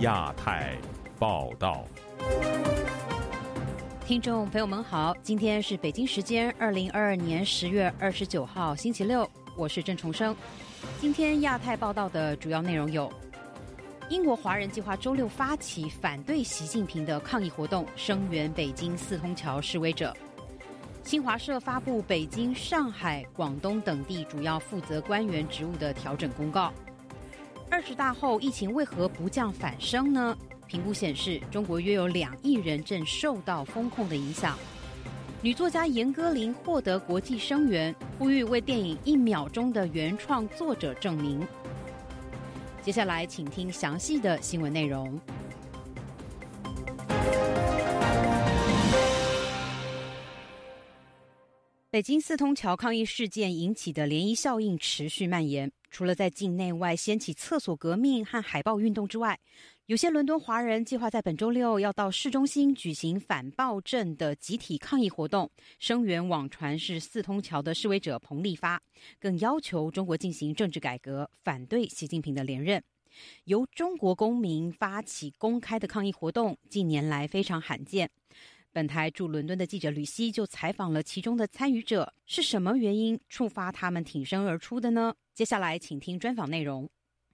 亚太报道，听众朋友们好，今天是北京时间二零二二年十月二十九号星期六，我是郑重生。今天亚太报道的主要内容有：英国华人计划周六发起反对习近平的抗议活动，声援北京四通桥示威者；新华社发布北京、上海、广东等地主要负责官员职务的调整公告。二十大后，疫情为何不降反升呢？评估显示，中国约有两亿人正受到风控的影响。女作家严歌苓获得国际声援，呼吁为电影《一秒钟》的原创作者证明。接下来，请听详细的新闻内容。北京四通桥抗议事件引起的涟漪效应持续蔓延。除了在境内外掀起厕所革命和海报运动之外，有些伦敦华人计划在本周六要到市中心举行反暴政的集体抗议活动，声援网传是四通桥的示威者彭立发，更要求中国进行政治改革，反对习近平的连任。由中国公民发起公开的抗议活动，近年来非常罕见。本台驻伦敦的记者吕希就采访了其中的参与者，是什么原因触发他们挺身而出的呢？接下来，请听专访内容。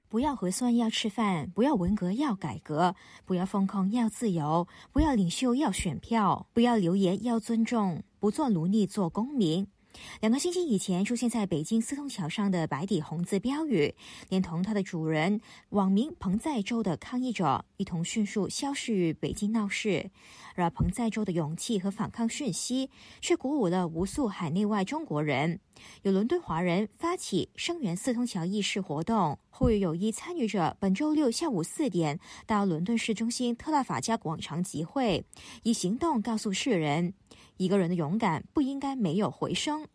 不要核酸要吃饭，不要文革要改革，不要风控要自由，不要领袖要选票，不要留言要尊重，不做奴隶做公民。两个星期以前出现在北京四通桥上的白底红字标语，连同它的主人网名彭在洲的抗议者一同迅速消失于北京闹市。而彭在洲的勇气和反抗讯息，却鼓舞了无数海内外中国人。有伦敦华人发起声援四通桥议事活动，呼吁有意参与者本周六下午四点到伦敦市中心特拉法加广场集会，以行动告诉世人。一个人的勇敢不应该没有回声。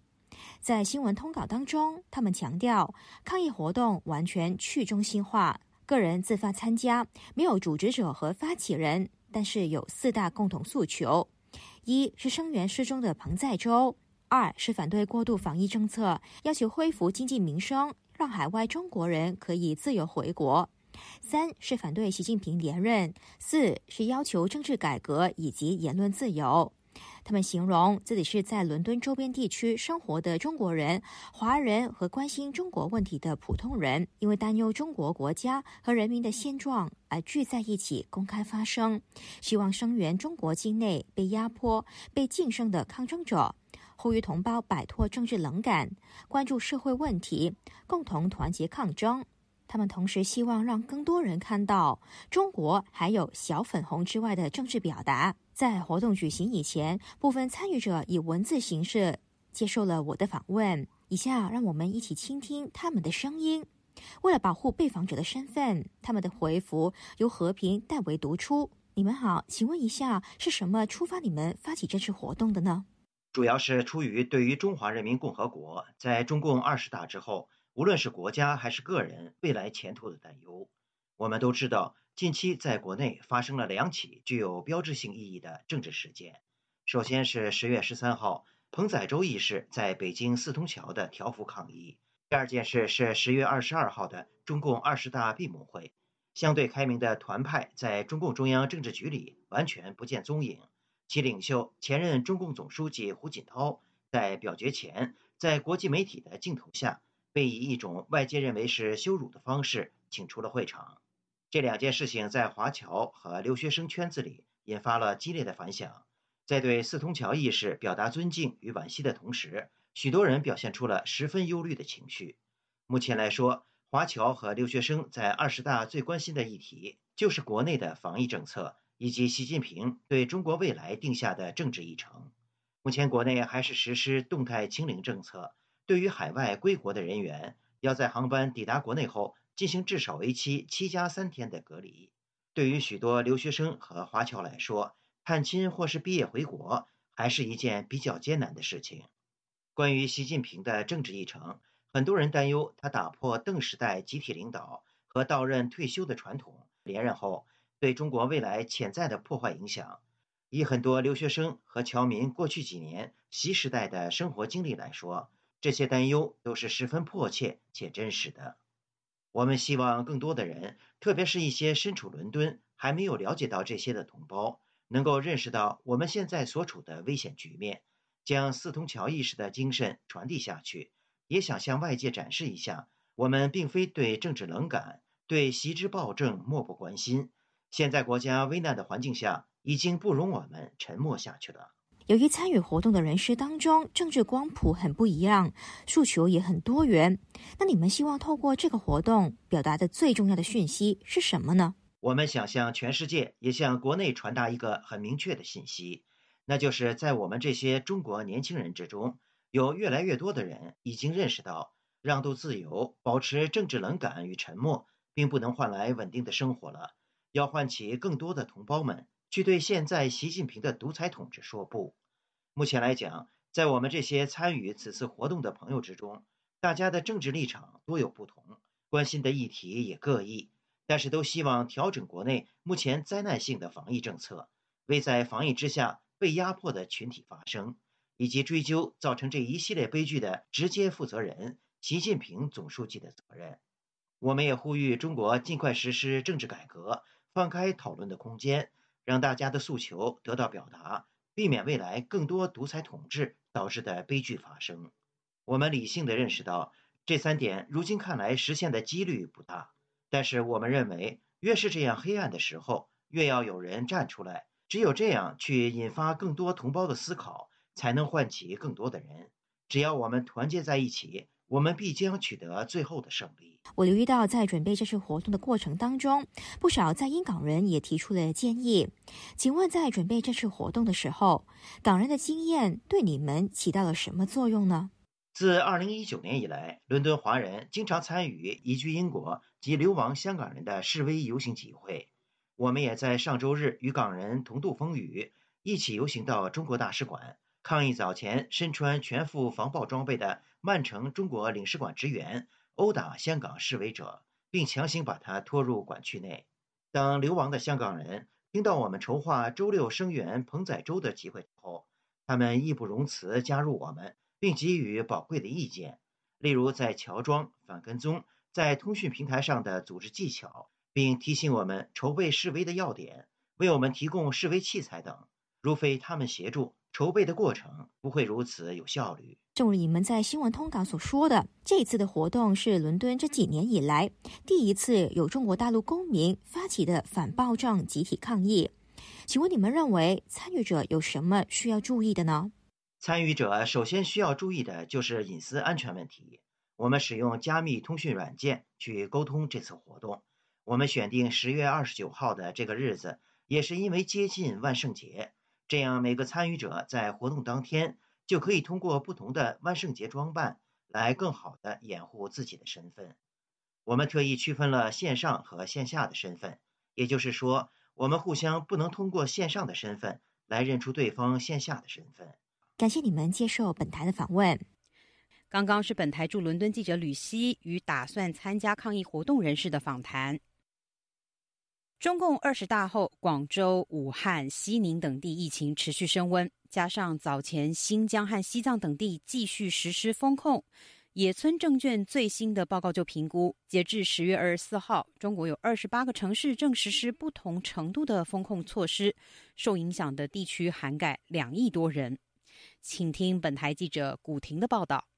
在新闻通稿当中，他们强调抗议活动完全去中心化，个人自发参加，没有组织者和发起人，但是有四大共同诉求：一是声援失踪的彭在洲；二是反对过度防疫政策，要求恢复经济民生，让海外中国人可以自由回国；三是反对习近平连任；四是要求政治改革以及言论自由。他们形容自己是在伦敦周边地区生活的中国人、华人和关心中国问题的普通人，因为担忧中国国家和人民的现状而聚在一起公开发声，希望声援中国境内被压迫、被晋升的抗争者，呼吁同胞摆脱政治冷感，关注社会问题，共同团结抗争。他们同时希望让更多人看到中国还有小粉红之外的政治表达。在活动举行以前，部分参与者以文字形式接受了我的访问。以下让我们一起倾听他们的声音。为了保护被访者的身份，他们的回复由和平代为读出。你们好，请问一下，是什么触发你们发起这次活动的呢？主要是出于对于中华人民共和国在中共二十大之后。无论是国家还是个人未来前途的担忧，我们都知道，近期在国内发生了两起具有标志性意义的政治事件。首先是十月十三号彭载洲一事在北京四通桥的条幅抗议；第二件事是十月二十二号的中共二十大闭幕会，相对开明的团派在中共中央政治局里完全不见踪影，其领袖前任中共总书记胡锦涛在表决前，在国际媒体的镜头下。被以一种外界认为是羞辱的方式请出了会场，这两件事情在华侨和留学生圈子里引发了激烈的反响。在对四通桥意识表达尊敬与惋惜的同时，许多人表现出了十分忧虑的情绪。目前来说，华侨和留学生在二十大最关心的议题就是国内的防疫政策以及习近平对中国未来定下的政治议程。目前国内还是实施动态清零政策。对于海外归国的人员，要在航班抵达国内后进行至少为期七加三天的隔离。对于许多留学生和华侨来说，探亲或是毕业回国还是一件比较艰难的事情。关于习近平的政治议程，很多人担忧他打破邓时代集体领导和到任退休的传统，连任后对中国未来潜在的破坏影响。以很多留学生和侨民过去几年习时代的生活经历来说，这些担忧都是十分迫切且真实的。我们希望更多的人，特别是一些身处伦敦还没有了解到这些的同胞，能够认识到我们现在所处的危险局面，将四通桥意识的精神传递下去。也想向外界展示一下，我们并非对政治冷感，对袭之暴政漠不关心。现在国家危难的环境下，已经不容我们沉默下去了。由于参与活动的人士当中，政治光谱很不一样，诉求也很多元。那你们希望透过这个活动表达的最重要的讯息是什么呢？我们想向全世界，也向国内传达一个很明确的信息，那就是在我们这些中国年轻人之中，有越来越多的人已经认识到，让渡自由、保持政治冷感与沉默，并不能换来稳定的生活了。要唤起更多的同胞们去对现在习近平的独裁统治说不。目前来讲，在我们这些参与此次活动的朋友之中，大家的政治立场多有不同，关心的议题也各异，但是都希望调整国内目前灾难性的防疫政策，为在防疫之下被压迫的群体发声，以及追究造成这一系列悲剧的直接负责人习近平总书记的责任。我们也呼吁中国尽快实施政治改革，放开讨论的空间，让大家的诉求得到表达。避免未来更多独裁统治导致的悲剧发生。我们理性的认识到，这三点如今看来实现的几率不大。但是我们认为，越是这样黑暗的时候，越要有人站出来。只有这样去引发更多同胞的思考，才能唤起更多的人。只要我们团结在一起。我们必将取得最后的胜利。我留意到，在准备这次活动的过程当中，不少在英港人也提出了建议。请问，在准备这次活动的时候，港人的经验对你们起到了什么作用呢？自2019年以来，伦敦华人经常参与移居英国及流亡香港人的示威游行集会。我们也在上周日与港人同度风雨，一起游行到中国大使馆。抗议早前身穿全副防爆装备的曼城中国领事馆职员殴打香港示威者，并强行把他拖入馆区内。当流亡的香港人听到我们筹划周六声援彭仔洲的集会后，他们义不容辞加入我们，并给予宝贵的意见，例如在乔装、反跟踪、在通讯平台上的组织技巧，并提醒我们筹备示威的要点，为我们提供示威器材等。如非他们协助。筹备的过程不会如此有效率。正如你们在新闻通稿所说的，这一次的活动是伦敦这几年以来第一次有中国大陆公民发起的反暴政集体抗议。请问你们认为参与者有什么需要注意的呢？参与者首先需要注意的就是隐私安全问题。我们使用加密通讯软件去沟通这次活动。我们选定十月二十九号的这个日子，也是因为接近万圣节。这样，每个参与者在活动当天就可以通过不同的万圣节装扮来更好的掩护自己的身份。我们特意区分了线上和线下的身份，也就是说，我们互相不能通过线上的身份来认出对方线下的身份。感谢你们接受本台的访问。刚刚是本台驻伦敦记者吕希与打算参加抗议活动人士的访谈。中共二十大后，广州、武汉、西宁等地疫情持续升温，加上早前新疆和西藏等地继续实施封控，野村证券最新的报告就评估，截至十月二十四号，中国有二十八个城市正实施不同程度的封控措施，受影响的地区涵盖两亿多人。请听本台记者古婷的报道。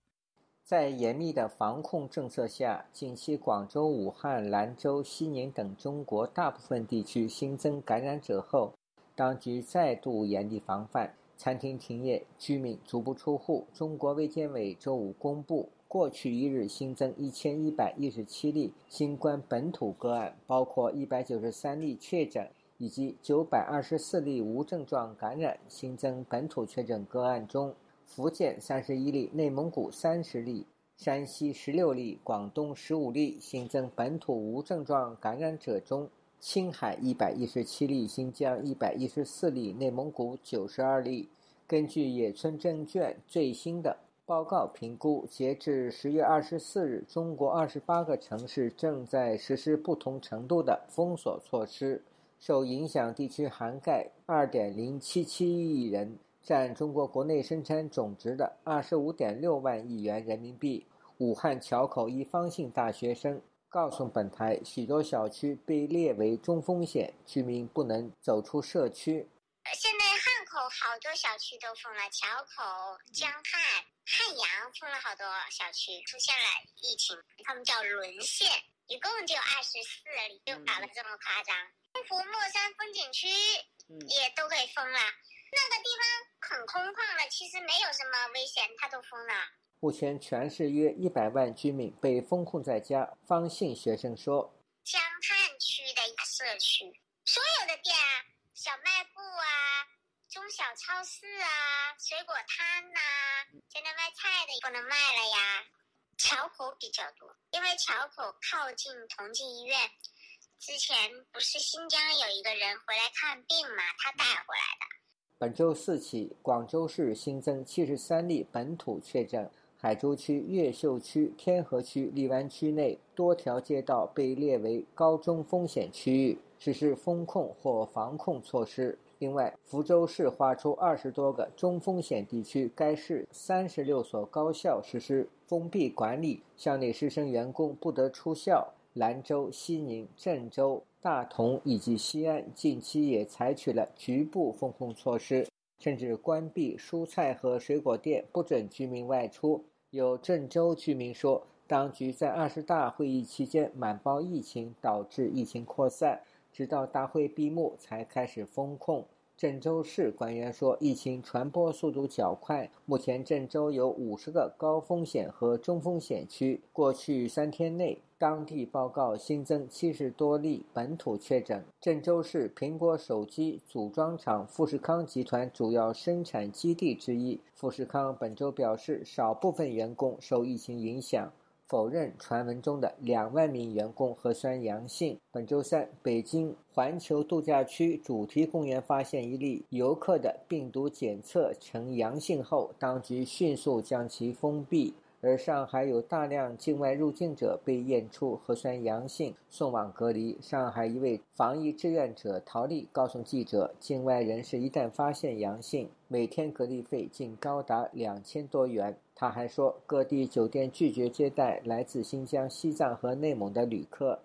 在严密的防控政策下，近期广州、武汉、兰州、西宁等中国大部分地区新增感染者后，当局再度严厉防范，餐厅停业，居民足不出户。中国卫健委周五公布，过去一日新增一千一百一十七例新冠本土个案，包括一百九十三例确诊以及九百二十四例无症状感染。新增本土确诊个案中，福建三十一例，内蒙古三十例，山西十六例，广东十五例。新增本土无症状感染者中，青海一百一十七例，新疆一百一十四例，内蒙古九十二例。根据野村证券最新的报告评估，截至十月二十四日，中国二十八个城市正在实施不同程度的封锁措施，受影响地区涵盖二点零七七亿人。占中国国内生产总值的二十五点六万亿元人民币。武汉桥口一方姓大学生告诉本台，许多小区被列为中风险，居民不能走出社区。现在汉口好多小区都封了，桥口、江汉、汉阳封了好多小区，出现了疫情，他们叫沦陷，一共就二十四里，就搞得这么夸张。东湖墨山风景区也都给封了，那个地方很空旷的，其实没有什么危险，他都封了。目前全市约一百万居民被封控在家。方姓学生说：“江汉区的一个社区，所有的店啊。”小卖部啊，中小超市啊，水果摊呐，现在卖菜的不能卖了呀。桥口比较多，因为桥口靠近同济医院。之前不是新疆有一个人回来看病嘛，他带回来的。本周四起，广州市新增七十三例本土确诊，海珠区、越秀区、天河区、荔湾区内多条街道被列为高中风险区域。实施风控或防控措施。另外，福州市划出二十多个中风险地区，该市三十六所高校实施封闭管理，校内师生员工不得出校。兰州、西宁、郑州、大同以及西安近期也采取了局部封控措施，甚至关闭蔬菜和水果店，不准居民外出。有郑州居民说，当局在二十大会议期间瞒报疫情，导致疫情扩散。直到大会闭幕才开始封控。郑州市官员说，疫情传播速度较快，目前郑州有五十个高风险和中风险区。过去三天内，当地报告新增七十多例本土确诊。郑州市苹果手机组装厂富士康集团主要生产基地之一。富士康本周表示，少部分员工受疫情影响。否认传闻中的两万名员工核酸阳性。本周三，北京环球度假区主题公园发现一例游客的病毒检测呈阳性后，当局迅速将其封闭。而上海有大量境外入境者被验出核酸阳性，送往隔离。上海一位防疫志愿者陶丽告诉记者，境外人士一旦发现阳性，每天隔离费竟高达两千多元。他还说，各地酒店拒绝接待来自新疆、西藏和内蒙的旅客。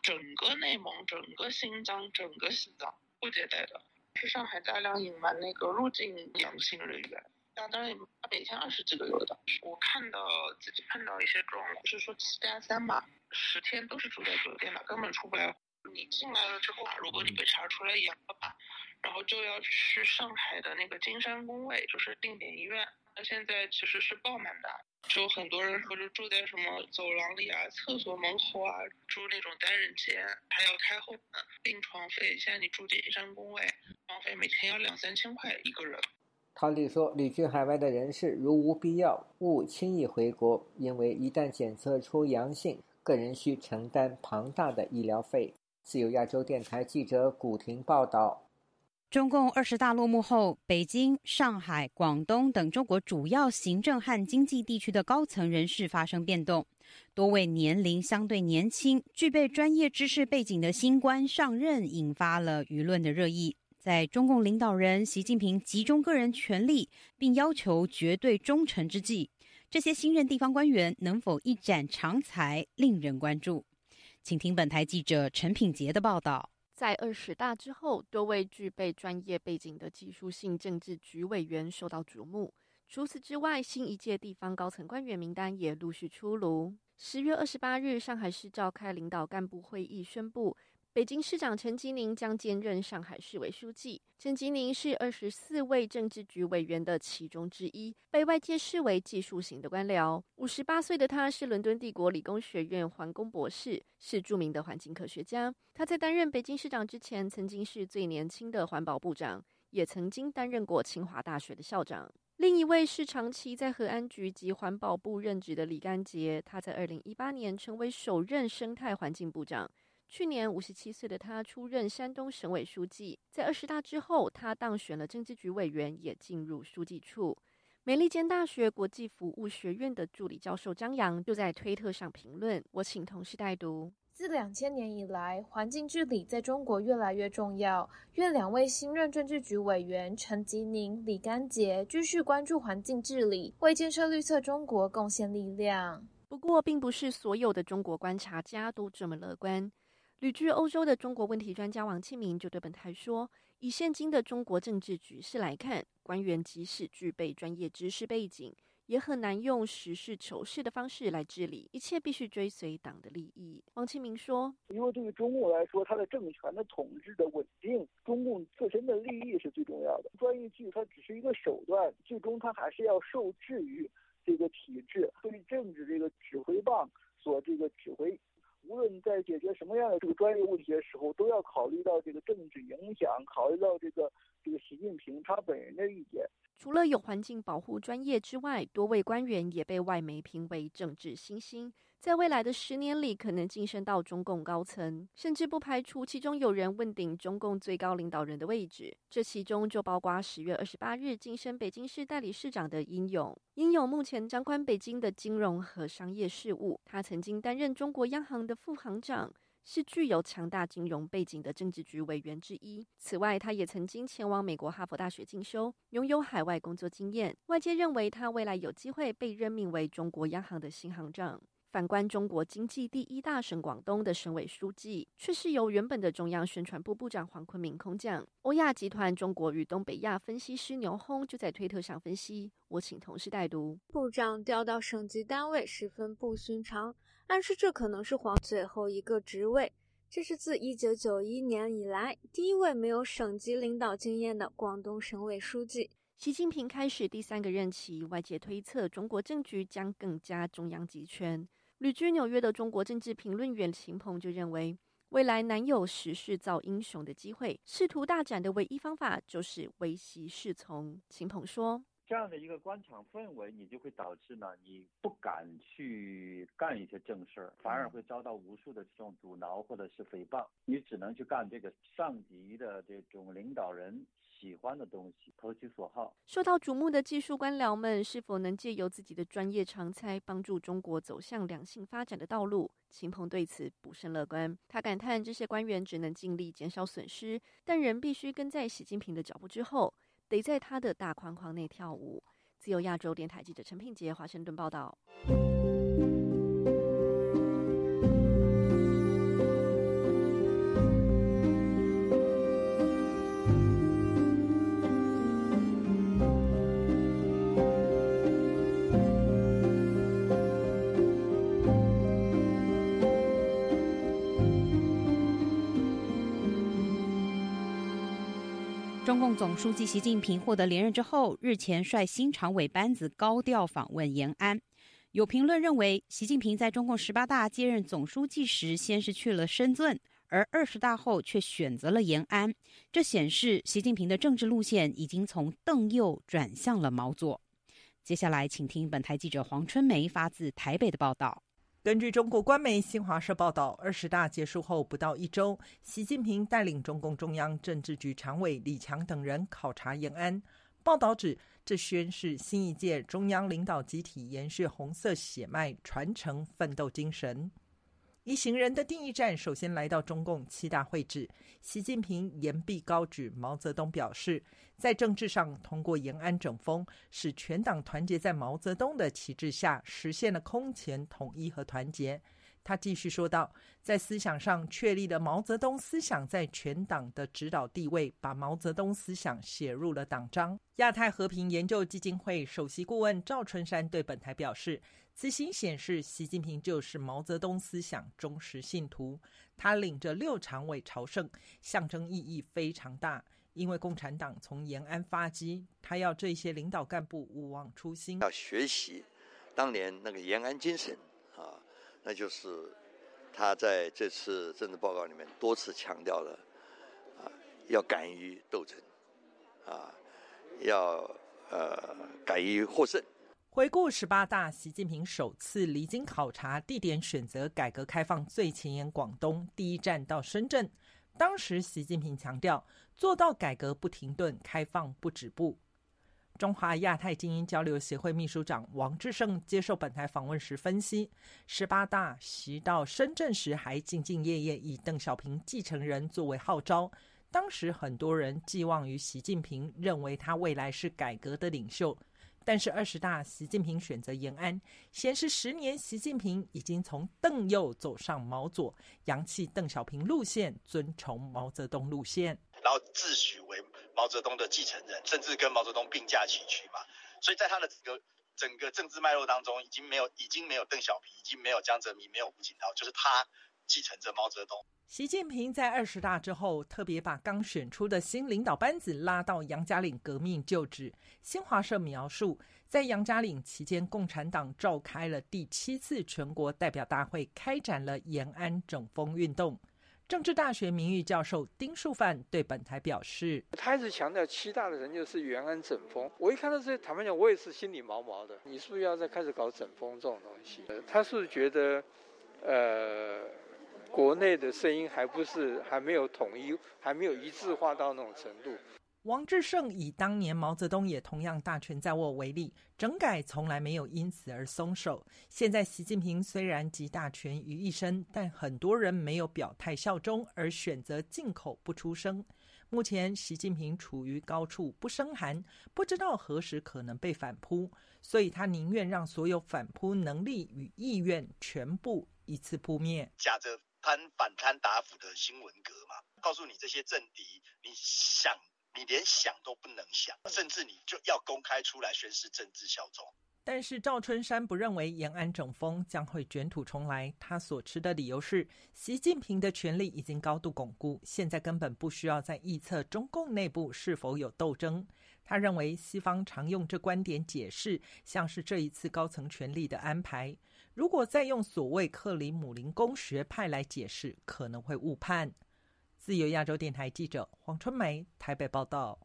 整个内蒙、整个新疆、整个西藏不接待的，是上海大量隐瞒那个入境阳性人员。当然，每天二十几个有的。我看到自己碰到一些状况，是说七加三嘛，十天都是住在酒店的，根本出不来。你进来了之后，如果你被查出来阳了吧，然后就要去上海的那个金山公卫，就是定点医院。那现在其实是爆满的，就很多人说是住在什么走廊里啊、厕所门口啊，住那种单人间，还要开后门，病床费。现在你住金山公卫，床费每天要两三千块一个人。陶丽说：“旅居海外的人士如无必要，勿轻易回国，因为一旦检测出阳性，个人需承担庞大的医疗费。”自由亚洲电台记者古婷报道。中共二十大落幕后，北京、上海、广东等中国主要行政和经济地区的高层人士发生变动，多位年龄相对年轻、具备专业知识背景的新官上任，引发了舆论的热议。在中共领导人习近平集中个人权力，并要求绝对忠诚之际，这些新任地方官员能否一展长才，令人关注。请听本台记者陈品杰的报道。在二十大之后，多位具备专业背景的技术性政治局委员受到瞩目。除此之外，新一届地方高层官员名单也陆续出炉。十月二十八日，上海市召开领导干部会议，宣布。北京市长陈吉宁将兼任上海市委书记。陈吉宁是二十四位政治局委员的其中之一，被外界视为技术型的官僚。五十八岁的他是伦敦帝国理工学院环工博士，是著名的环境科学家。他在担任北京市长之前，曾经是最年轻的环保部长，也曾经担任过清华大学的校长。另一位是长期在和安局及环保部任职的李干杰，他在二零一八年成为首任生态环境部长。去年五十七岁的他出任山东省委书记，在二十大之后，他当选了政治局委员，也进入书记处。美利坚大学国际服务学院的助理教授张扬就在推特上评论：“我请同事代读。自两千年以来，环境治理在中国越来越重要。愿两位新任政治局委员陈吉宁、李干杰继续关注环境治理，为建设绿色中国贡献力量。”不过，并不是所有的中国观察家都这么乐观。旅居欧洲的中国问题专家王庆明就对本台说：“以现今的中国政治局势来看，官员即使具备专业知识背景。”也很难用实事求是的方式来治理，一切必须追随党的利益。王庆明说：“因为对于中共来说，它的政权的统治的稳定，中共自身的利益是最重要的。专业剧它只是一个手段，最终它还是要受制于这个体制，对政治这个指挥棒所这个指挥。无论在解决什么样的这个专业问题的时候，都要考虑到这个政治影响，考虑到这个这个习近平他本人的意见。”除了有环境保护专业之外，多位官员也被外媒评为政治新星，在未来的十年里可能晋升到中共高层，甚至不排除其中有人问鼎中共最高领导人的位置。这其中就包括十月二十八日晋升北京市代理市长的殷勇。殷勇目前掌管北京的金融和商业事务，他曾经担任中国央行的副行长。是具有强大金融背景的政治局委员之一。此外，他也曾经前往美国哈佛大学进修，拥有海外工作经验。外界认为他未来有机会被任命为中国央行的新行长。反观中国经济第一大省广东的省委书记，却是由原本的中央宣传部部长黄坤明空降。欧亚集团中国与东北亚分析师牛轰就在推特上分析：我请同事代读，部长调到省级单位十分不寻常。暗示这可能是黄最后一个职位。这是自一九九一年以来第一位没有省级领导经验的广东省委书记。习近平开始第三个任期，外界推测中国政局将更加中央集权。旅居纽约的中国政治评论员秦鹏就认为，未来难有时势造英雄的机会，仕途大展的唯一方法就是唯习是从。秦鹏说。这样的一个官场氛围，你就会导致呢，你不敢去干一些正事儿，反而会遭到无数的这种阻挠或者是诽谤。你只能去干这个上级的这种领导人喜欢的东西，投其所好。受到瞩目的技术官僚们是否能借由自己的专业长才，帮助中国走向良性发展的道路？秦鹏对此不甚乐观。他感叹，这些官员只能尽力减少损失，但仍必须跟在习近平的脚步之后。得在他的大框框内跳舞。自由亚洲电台记者陈品杰华盛顿报道。中共总书记习近平获得连任之后，日前率新常委班子高调访问延安。有评论认为，习近平在中共十八大接任总书记时，先是去了深圳，而二十大后却选择了延安。这显示习近平的政治路线已经从邓右转向了毛左。接下来，请听本台记者黄春梅发自台北的报道。根据中国官媒新华社报道，二十大结束后不到一周，习近平带领中共中央政治局常委李强等人考察延安。报道指，这宣示新一届中央领导集体延续红色血脉，传承奋斗精神。一行人的第一站，首先来到中共七大会址。习近平言必高举毛泽东，表示在政治上通过延安整风，使全党团结在毛泽东的旗帜下，实现了空前统一和团结。他继续说道，在思想上确立了毛泽东思想在全党的指导地位，把毛泽东思想写入了党章。亚太和平研究基金会首席顾问赵春山对本台表示。此行显示，习近平就是毛泽东思想忠实信徒。他领着六常委朝圣，象征意义非常大。因为共产党从延安发迹，他要这些领导干部勿忘初心，要学习当年那个延安精神啊，那就是他在这次政治报告里面多次强调的啊，要敢于斗争啊，要呃敢于获胜。回顾十八大，习近平首次离京考察，地点选择改革开放最前沿广东，第一站到深圳。当时，习近平强调做到改革不停顿，开放不止步。中华亚太精英交流协会秘书长王志胜接受本台访问时分析，十八大习到深圳时还兢兢业业以邓小平继承人作为号召，当时很多人寄望于习近平，认为他未来是改革的领袖。但是二十大，习近平选择延安，显示十年习近平已经从邓右走上毛左，扬弃邓小平路线，遵从毛泽东路线，然后自诩为毛泽东的继承人，甚至跟毛泽东并驾齐驱嘛。所以在他的整个整个政治脉络当中，已经没有已经没有邓小平，已经没有江泽民，没有胡锦涛，就是他继承着毛泽东。习近平在二十大之后，特别把刚选出的新领导班子拉到杨家岭革命旧址。新华社描述，在杨家岭期间，共产党召开了第七次全国代表大会，开展了延安整风运动。政治大学名誉教授丁树范对本台表示：“他一直强调七大的人就是延安整风。我一看到这些，坦白讲，我也是心里毛毛的。你是不是要再开始搞整风这种东西？他是觉得，呃。”国内的声音还不是还没有统一，还没有一致化到那种程度。王志胜以当年毛泽东也同样大权在握为例，整改从来没有因此而松手。现在习近平虽然集大权于一身，但很多人没有表态效忠，而选择进口不出声。目前习近平处于高处不胜寒，不知道何时可能被反扑，所以他宁愿让所有反扑能力与意愿全部一次扑灭。假着。贪反贪打腐的新闻格嘛，告诉你这些政敌，你想你连想都不能想，甚至你就要公开出来宣誓政治效忠。但是赵春山不认为延安整风将会卷土重来，他所持的理由是，习近平的权力已经高度巩固，现在根本不需要再预测中共内部是否有斗争。他认为西方常用这观点解释，像是这一次高层权力的安排。如果再用所谓克里姆林宫学派来解释，可能会误判。自由亚洲电台记者黄春梅台北报道。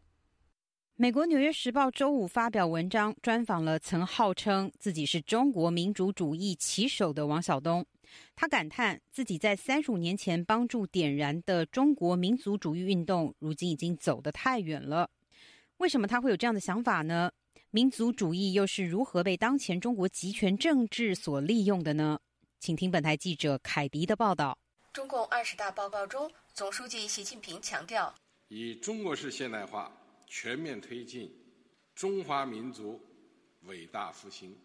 美国《纽约时报》周五发表文章，专访了曾号称自己是中国民主主义旗手的王晓东。他感叹自己在三十五年前帮助点燃的中国民族主义运动，如今已经走得太远了。为什么他会有这样的想法呢？民族主义又是如何被当前中国集权政治所利用的呢？请听本台记者凯迪的报道。中共二十大报告中，总书记习近平强调，以中国式现代化全面推进中华民族伟大复兴。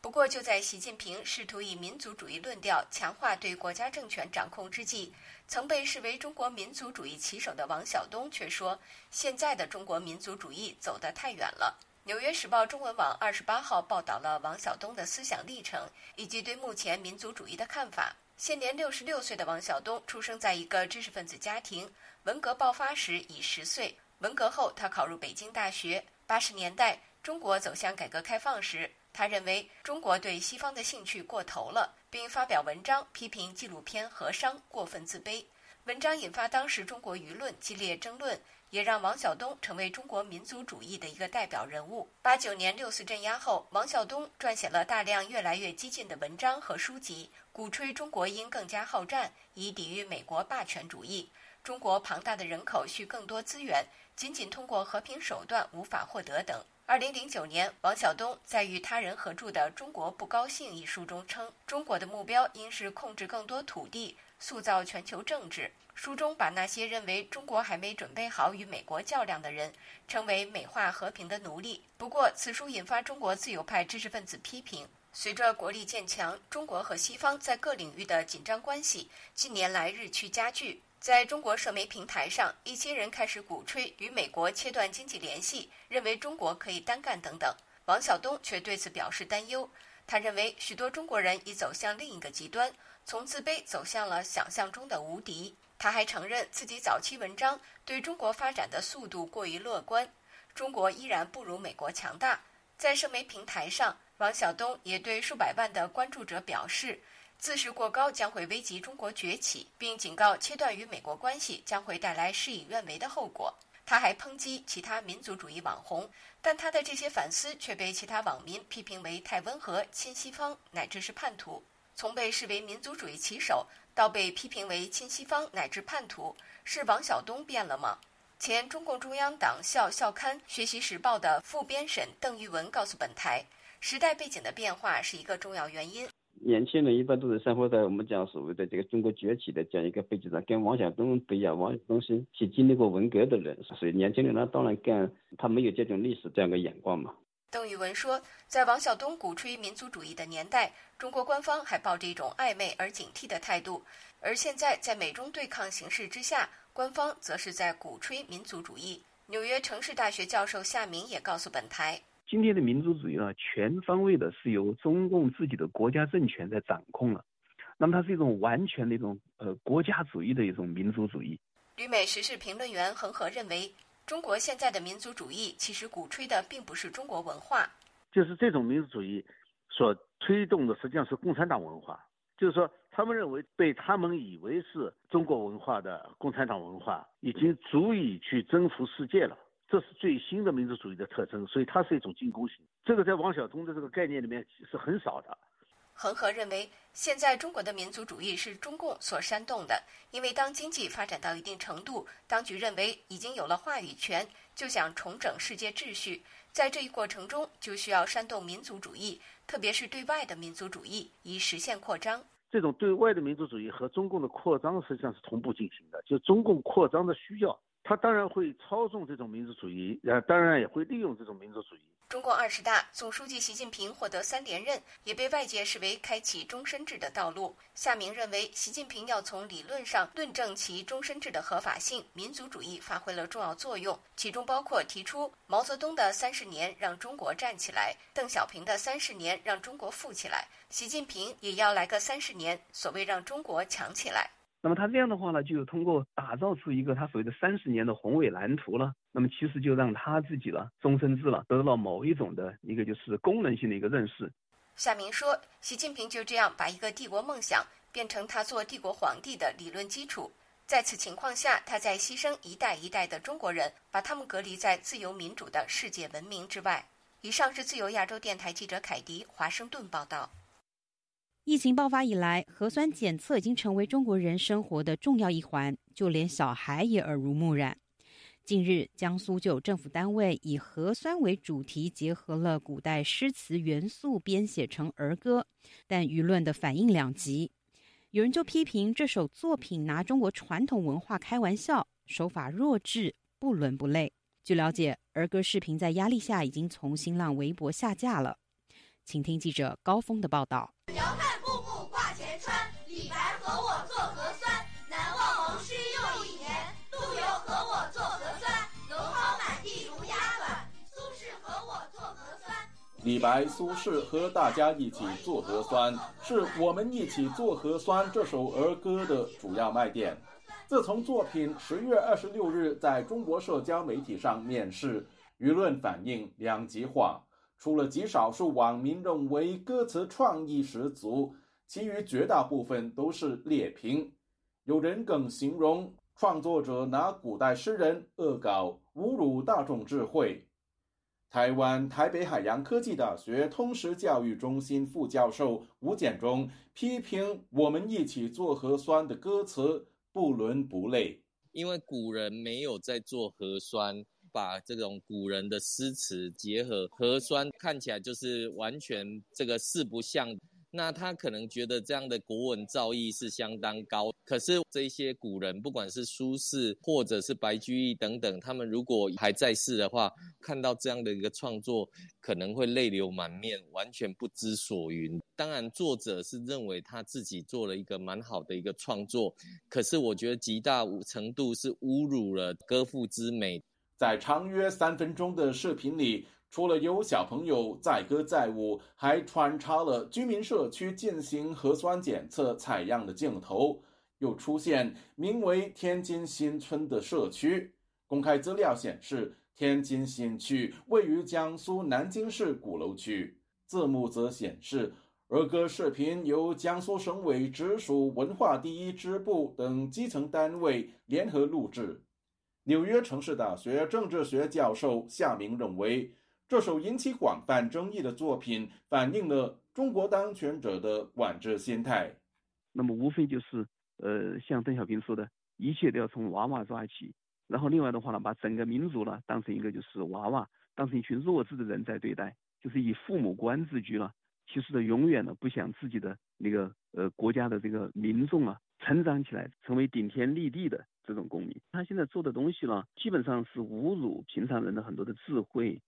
不过，就在习近平试图以民族主义论调强化对国家政权掌控之际，曾被视为中国民族主义旗手的王晓东却说：“现在的中国民族主义走得太远了。”《纽约时报》中文网二十八号报道了王晓东的思想历程以及对目前民族主义的看法。现年六十六岁的王晓东出生在一个知识分子家庭，文革爆发时已十岁。文革后，他考入北京大学。八十年代，中国走向改革开放时，他认为中国对西方的兴趣过头了，并发表文章批评纪录片《和商》过分自卑。文章引发当时中国舆论激烈争论。也让王晓东成为中国民族主义的一个代表人物。八九年六四镇压后，王晓东撰写了大量越来越激进的文章和书籍，鼓吹中国应更加好战，以抵御美国霸权主义。中国庞大的人口需更多资源，仅仅通过和平手段无法获得等。二零零九年，王晓东在与他人合著的《中国不高兴》一书中称，中国的目标应是控制更多土地。塑造全球政治。书中把那些认为中国还没准备好与美国较量的人称为美化和平的奴隶。不过，此书引发中国自由派知识分子批评。随着国力渐强，中国和西方在各领域的紧张关系近年来日趋加剧。在中国社媒平台上，一些人开始鼓吹与美国切断经济联系，认为中国可以单干等等。王晓东却对此表示担忧。他认为，许多中国人已走向另一个极端。从自卑走向了想象中的无敌。他还承认自己早期文章对中国发展的速度过于乐观，中国依然不如美国强大。在社媒平台上，王晓东也对数百万的关注者表示，自视过高将会危及中国崛起，并警告切断与美国关系将会带来事与愿违的后果。他还抨击其他民族主义网红，但他的这些反思却被其他网民批评为太温和、亲西方，乃至是叛徒。从被视为民族主义旗手，到被批评为亲西方乃至叛徒，是王晓东变了吗？前中共中央党校校刊《学习时报》的副编审邓玉文告诉本台，时代背景的变化是一个重要原因。年轻人一般都是生活在我们讲所谓的这个中国崛起的这样一个背景上，跟王晓东不一样。王晓东是是经历过文革的人，所以年轻人呢当然更他没有这种历史这样的眼光嘛。邓宇文说，在王晓东鼓吹民族主义的年代，中国官方还抱着一种暧昧而警惕的态度；而现在，在美中对抗形势之下，官方则是在鼓吹民族主义。纽约城市大学教授夏明也告诉本台，今天的民族主义呢，全方位的是由中共自己的国家政权在掌控了，那么它是一种完全的一种呃国家主义的一种民族主义。旅美时事评论员恒河认为。中国现在的民族主义其实鼓吹的并不是中国文化，就是这种民族主义所推动的实际上是共产党文化。就是说，他们认为被他们以为是中国文化的共产党文化已经足以去征服世界了，这是最新的民族主义的特征，所以它是一种进攻型。这个在王晓东的这个概念里面是很少的。恒河认为，现在中国的民族主义是中共所煽动的，因为当经济发展到一定程度，当局认为已经有了话语权，就想重整世界秩序，在这一过程中就需要煽动民族主义，特别是对外的民族主义，以实现扩张。这种对外的民族主义和中共的扩张实际上是同步进行的，就中共扩张的需要，他当然会操纵这种民族主义，然当然也会利用这种民族主义。中共二十大总书记习近平获得三连任，也被外界视为开启终身制的道路。夏明认为，习近平要从理论上论证其终身制的合法性，民族主义发挥了重要作用，其中包括提出毛泽东的三十年让中国站起来，邓小平的三十年让中国富起来，习近平也要来个三十年，所谓让中国强起来。那么他这样的话呢，就通过打造出一个他所谓的三十年的宏伟蓝图了。那么其实就让他自己了终身制了，得到了某一种的一个就是功能性的一个认识。夏明说，习近平就这样把一个帝国梦想变成他做帝国皇帝的理论基础。在此情况下，他在牺牲一代一代的中国人，把他们隔离在自由民主的世界文明之外。以上是自由亚洲电台记者凯迪华盛顿报道。疫情爆发以来，核酸检测已经成为中国人生活的重要一环，就连小孩也耳濡目染。近日，江苏就有政府单位以核酸为主题，结合了古代诗词元素编写成儿歌，但舆论的反应两极。有人就批评这首作品拿中国传统文化开玩笑，手法弱智，不伦不类。据了解，儿歌视频在压力下已经从新浪微博下架了。请听记者高峰的报道。遥看瀑布挂前川，李白和我做核酸，难忘王师又一年，陆游和我做核酸，蒌蒿满地芦芽短，苏轼和我做核酸。李白、苏轼和大家一起做核酸，是我们一起做核酸这首儿歌的主要卖点。自从作品十月二十六日在中国社交媒体上面世，舆论反应两极化。除了极少数网民认为歌词创意十足，其余绝大部分都是劣评。有人更形容创作者拿古代诗人恶搞，侮辱大众智慧。台湾台北海洋科技大学通识教育中心副教授吴建中批评：“我们一起做核酸”的歌词不伦不类，因为古人没有在做核酸，把这种古人的诗词结合核酸，看起来就是完全这个四不像。那他可能觉得这样的国文造诣是相当高，可是这些古人，不管是苏轼或者是白居易等等，他们如果还在世的话，看到这样的一个创作，可能会泪流满面，完全不知所云。当然，作者是认为他自己做了一个蛮好的一个创作，可是我觉得极大程度是侮辱了歌赋之美。在长约三分钟的视频里。除了有小朋友载歌载舞，还穿插了居民社区进行核酸检测采样的镜头，又出现名为“天津新村”的社区。公开资料显示，天津新区位于江苏南京市鼓楼区。字幕则显示，儿歌视频由江苏省委直属文化第一支部等基层单位联合录制。纽约城市大学政治学教授夏明认为。这首引起广泛争议的作品，反映了中国当权者的管制心态。那么，无非就是，呃，像邓小平说的，一切都要从娃娃抓起。然后，另外的话呢，把整个民族呢当成一个就是娃娃，当成一群弱智的人在对待，就是以父母官自居了。其实呢，永远呢不想自己的那个呃国家的这个民众啊成长起来，成为顶天立地的这种公民。他现在做的东西呢，基本上是侮辱平常人的很多的智慧。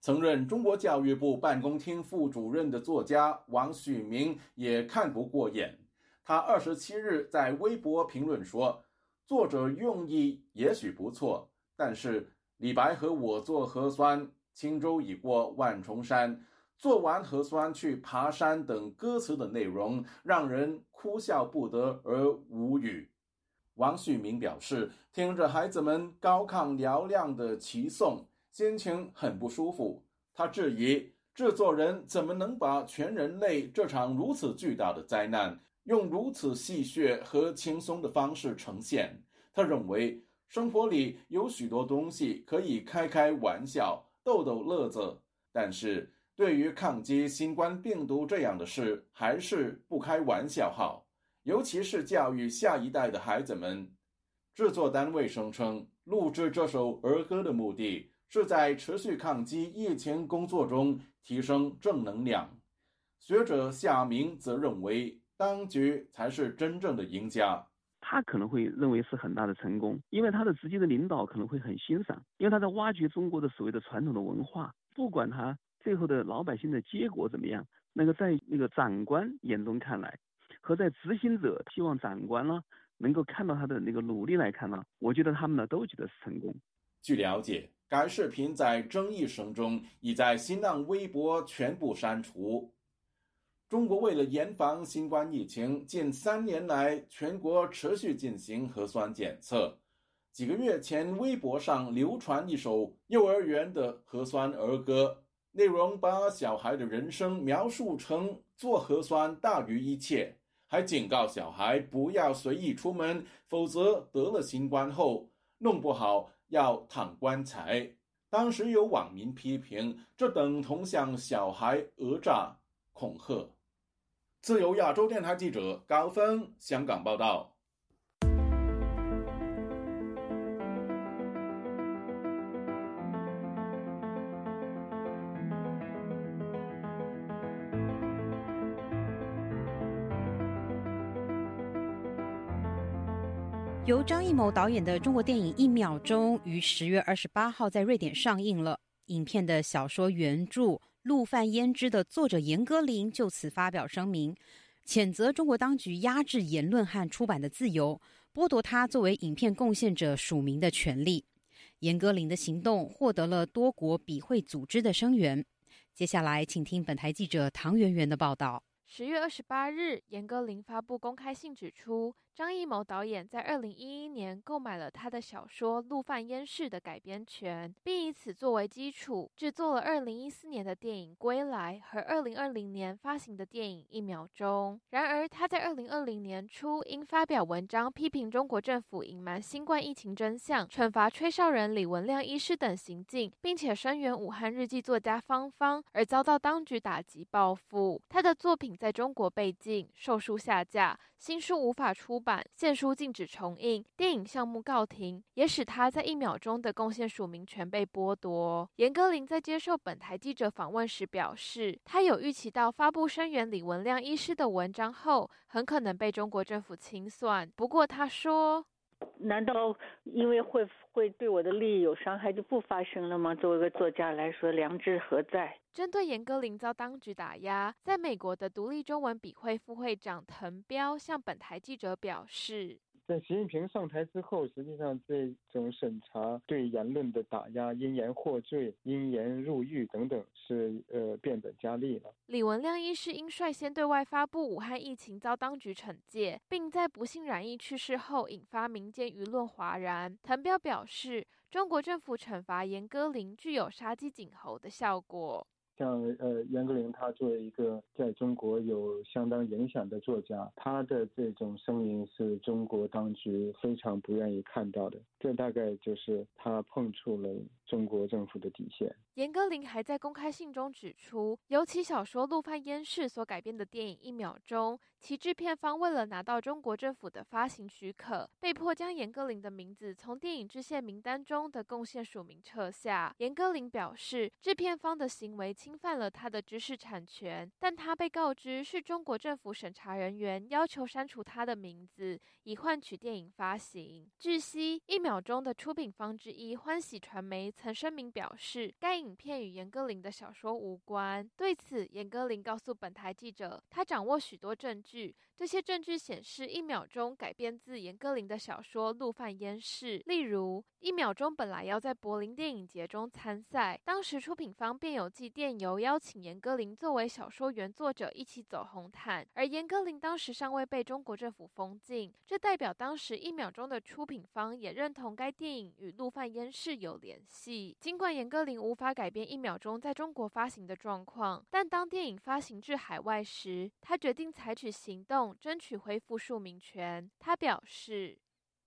曾任中国教育部办公厅副主任的作家王旭明也看不过眼。他二十七日在微博评论说：“作者用意也许不错，但是李白和我做核酸，轻舟已过万重山，做完核酸去爬山等歌词的内容，让人哭笑不得而无语。”王旭明表示，听着孩子们高亢嘹亮的齐颂。心情很不舒服。他质疑制作人怎么能把全人类这场如此巨大的灾难用如此戏谑和轻松的方式呈现。他认为生活里有许多东西可以开开玩笑、逗逗乐子，但是对于抗击新冠病毒这样的事，还是不开玩笑好。尤其是教育下一代的孩子们。制作单位声称，录制这首儿歌的目的。是在持续抗击疫情工作中提升正能量。学者夏明则认为，当局才是真正的赢家。他可能会认为是很大的成功，因为他的直接的领导可能会很欣赏，因为他在挖掘中国的所谓的传统的文化。不管他最后的老百姓的结果怎么样，那个在那个长官眼中看来，和在执行者希望长官呢能够看到他的那个努力来看呢，我觉得他们呢都觉得是成功。据了解。该视频在争议声中已在新浪微博全部删除。中国为了严防新冠疫情，近三年来全国持续进行核酸检测。几个月前，微博上流传一首幼儿园的核酸儿歌，内容把小孩的人生描述成做核酸大于一切，还警告小孩不要随意出门，否则得了新冠后弄不好。要躺棺材。当时有网民批评，这等同向小孩讹诈恐吓。自由亚洲电台记者高峰香港报道。由张艺谋导演的中国电影《一秒钟》于十月二十八号在瑞典上映了。影片的小说原著《陆犯胭脂》的作者严歌苓就此发表声明，谴责中国当局压制言论和出版的自由，剥夺他作为影片贡献者署名的权利。严歌苓的行动获得了多国笔会组织的声援。接下来，请听本台记者唐媛媛的报道。十月二十八日，严歌苓发布公开信，指出张艺谋导演在二零一一年购买了他的小说《陆犯焉识》的改编权，并以此作为基础制作了二零一四年的电影《归来》和二零二零年发行的电影《一秒钟》。然而，他在二零二零年初因发表文章批评中国政府隐瞒新冠疫情真相、惩罚吹哨人李文亮医师等行径，并且声援武汉日记作家方方，而遭到当局打击报复。他的作品。在中国被禁，售书下架，新书无法出版，现书禁止重印，电影项目告停，也使他在一秒钟的贡献署名权被剥夺。严歌苓在接受本台记者访问时表示，他有预期到发布声援李文亮医师的文章后，很可能被中国政府清算。不过他说。难道因为会会对我的利益有伤害就不发生了吗？作为一个作家来说，良知何在？针对严歌苓遭当局打压，在美国的独立中文笔会副会长滕彪向本台记者表示。在习近平上台之后，实际上这种审查对言论的打压，因言获罪、因言入狱等等，是呃变本加厉了。李文亮医师因率先对外发布武汉疫情遭当局惩戒，并在不幸染疫去世后，引发民间舆论哗然。滕彪表示，中国政府惩罚严歌苓具有杀鸡儆猴的效果。像呃严歌苓，他作为一个在中国有相当影响的作家，他的这种声音是中国当局非常不愿意看到的。这大概就是他碰触了中国政府的底线。严歌苓还在公开信中指出，由其小说《陆犯烟市》所改编的电影《一秒钟》，其制片方为了拿到中国政府的发行许可，被迫将严歌苓的名字从电影制片名单中的贡献署名撤下。严歌苓表示，制片方的行为侵犯了他的知识产权，但他被告知是中国政府审查人员要求删除他的名字，以换取电影发行。据悉，《一秒钟》的出品方之一欢喜传媒曾。声明表示，该影片与严歌苓的小说无关。对此，严歌苓告诉本台记者，他掌握许多证据，这些证据显示一秒钟改编自严歌苓的小说《陆犯焉识》。例如，一秒钟本来要在柏林电影节中参赛，当时出品方便有寄电邮邀请严歌苓作为小说原作者一起走红毯，而严歌苓当时尚未被中国政府封禁，这代表当时一秒钟的出品方也认同该电影与《陆犯焉识》有联系。尽管严歌苓无法改变一秒钟在中国发行的状况，但当电影发行至海外时，他决定采取行动，争取恢复署名权。他表示：“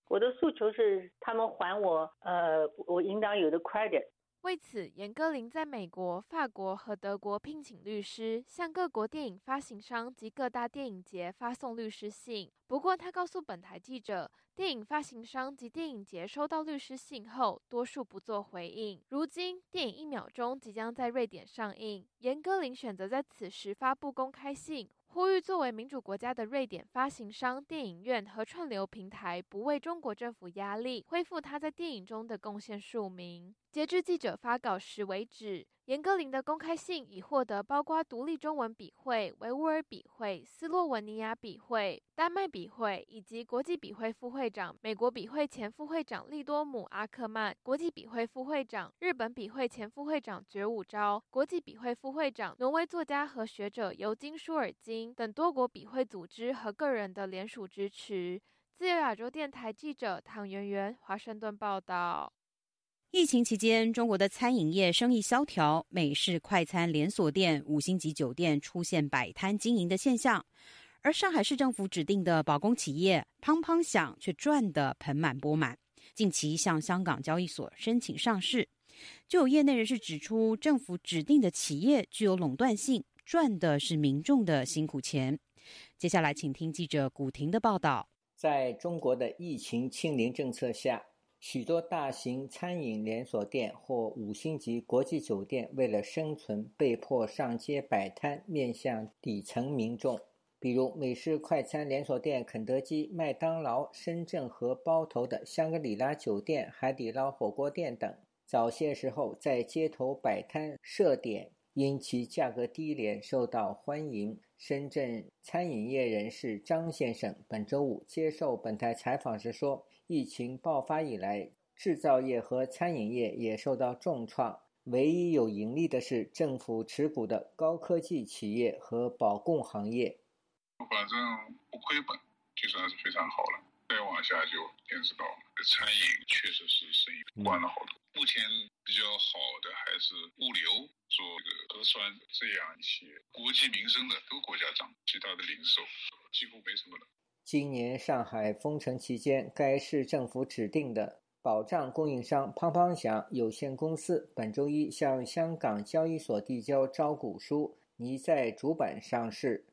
我的诉求是他们还我，呃，我应当有的 credit。”为此，严歌苓在美国、法国和德国聘请律师，向各国电影发行商及各大电影节发送律师信。不过，他告诉本台记者，电影发行商及电影节收到律师信后，多数不做回应。如今，电影《一秒钟》即将在瑞典上映，严歌苓选择在此时发布公开信。呼吁作为民主国家的瑞典发行商、电影院和串流平台不为中国政府压力，恢复他在电影中的贡献数名。截至记者发稿时为止。严歌苓的公开信已获得包括独立中文笔会、维吾尔笔会、斯洛文尼亚笔会、丹麦笔会以及国际笔会副会长、美国笔会前副会长利多姆·阿克曼、国际笔会副会长、日本笔会前副会长觉武昭、国际笔会副会长、挪威作家和学者尤金·舒尔金等多国笔会组织和个人的联署支持。自由亚洲电台记者唐媛媛华盛顿报道。疫情期间，中国的餐饮业生意萧条，美式快餐连锁店、五星级酒店出现摆摊经营的现象，而上海市政府指定的保供企业砰砰响却赚得盆满钵满。近期向香港交易所申请上市，就有业内人士指出，政府指定的企业具有垄断性，赚的是民众的辛苦钱。接下来，请听记者古婷的报道。在中国的疫情清零政策下。许多大型餐饮连锁店或五星级国际酒店为了生存，被迫上街摆摊，面向底层民众。比如美式快餐连锁店肯德基、麦当劳、深圳和包头的香格里拉酒店、海底捞火锅店等，早些时候在街头摆摊设点，因其价格低廉受到欢迎。深圳餐饮业人士张先生本周五接受本台采访时说。疫情爆发以来，制造业和餐饮业也受到重创。唯一有盈利的是政府持股的高科技企业和保供行业。反正不亏本，就算是非常好了。再往下就见识到餐饮确实是生意关了好多。目前比较好的还是物流、做这个核酸这样一些国计民生的，都国家涨。其他的零售几乎没什么了。今年上海封城期间，该市政府指定的保障供应商胖胖响有限公司本周一向香港交易所递交招股书，拟在主板上市。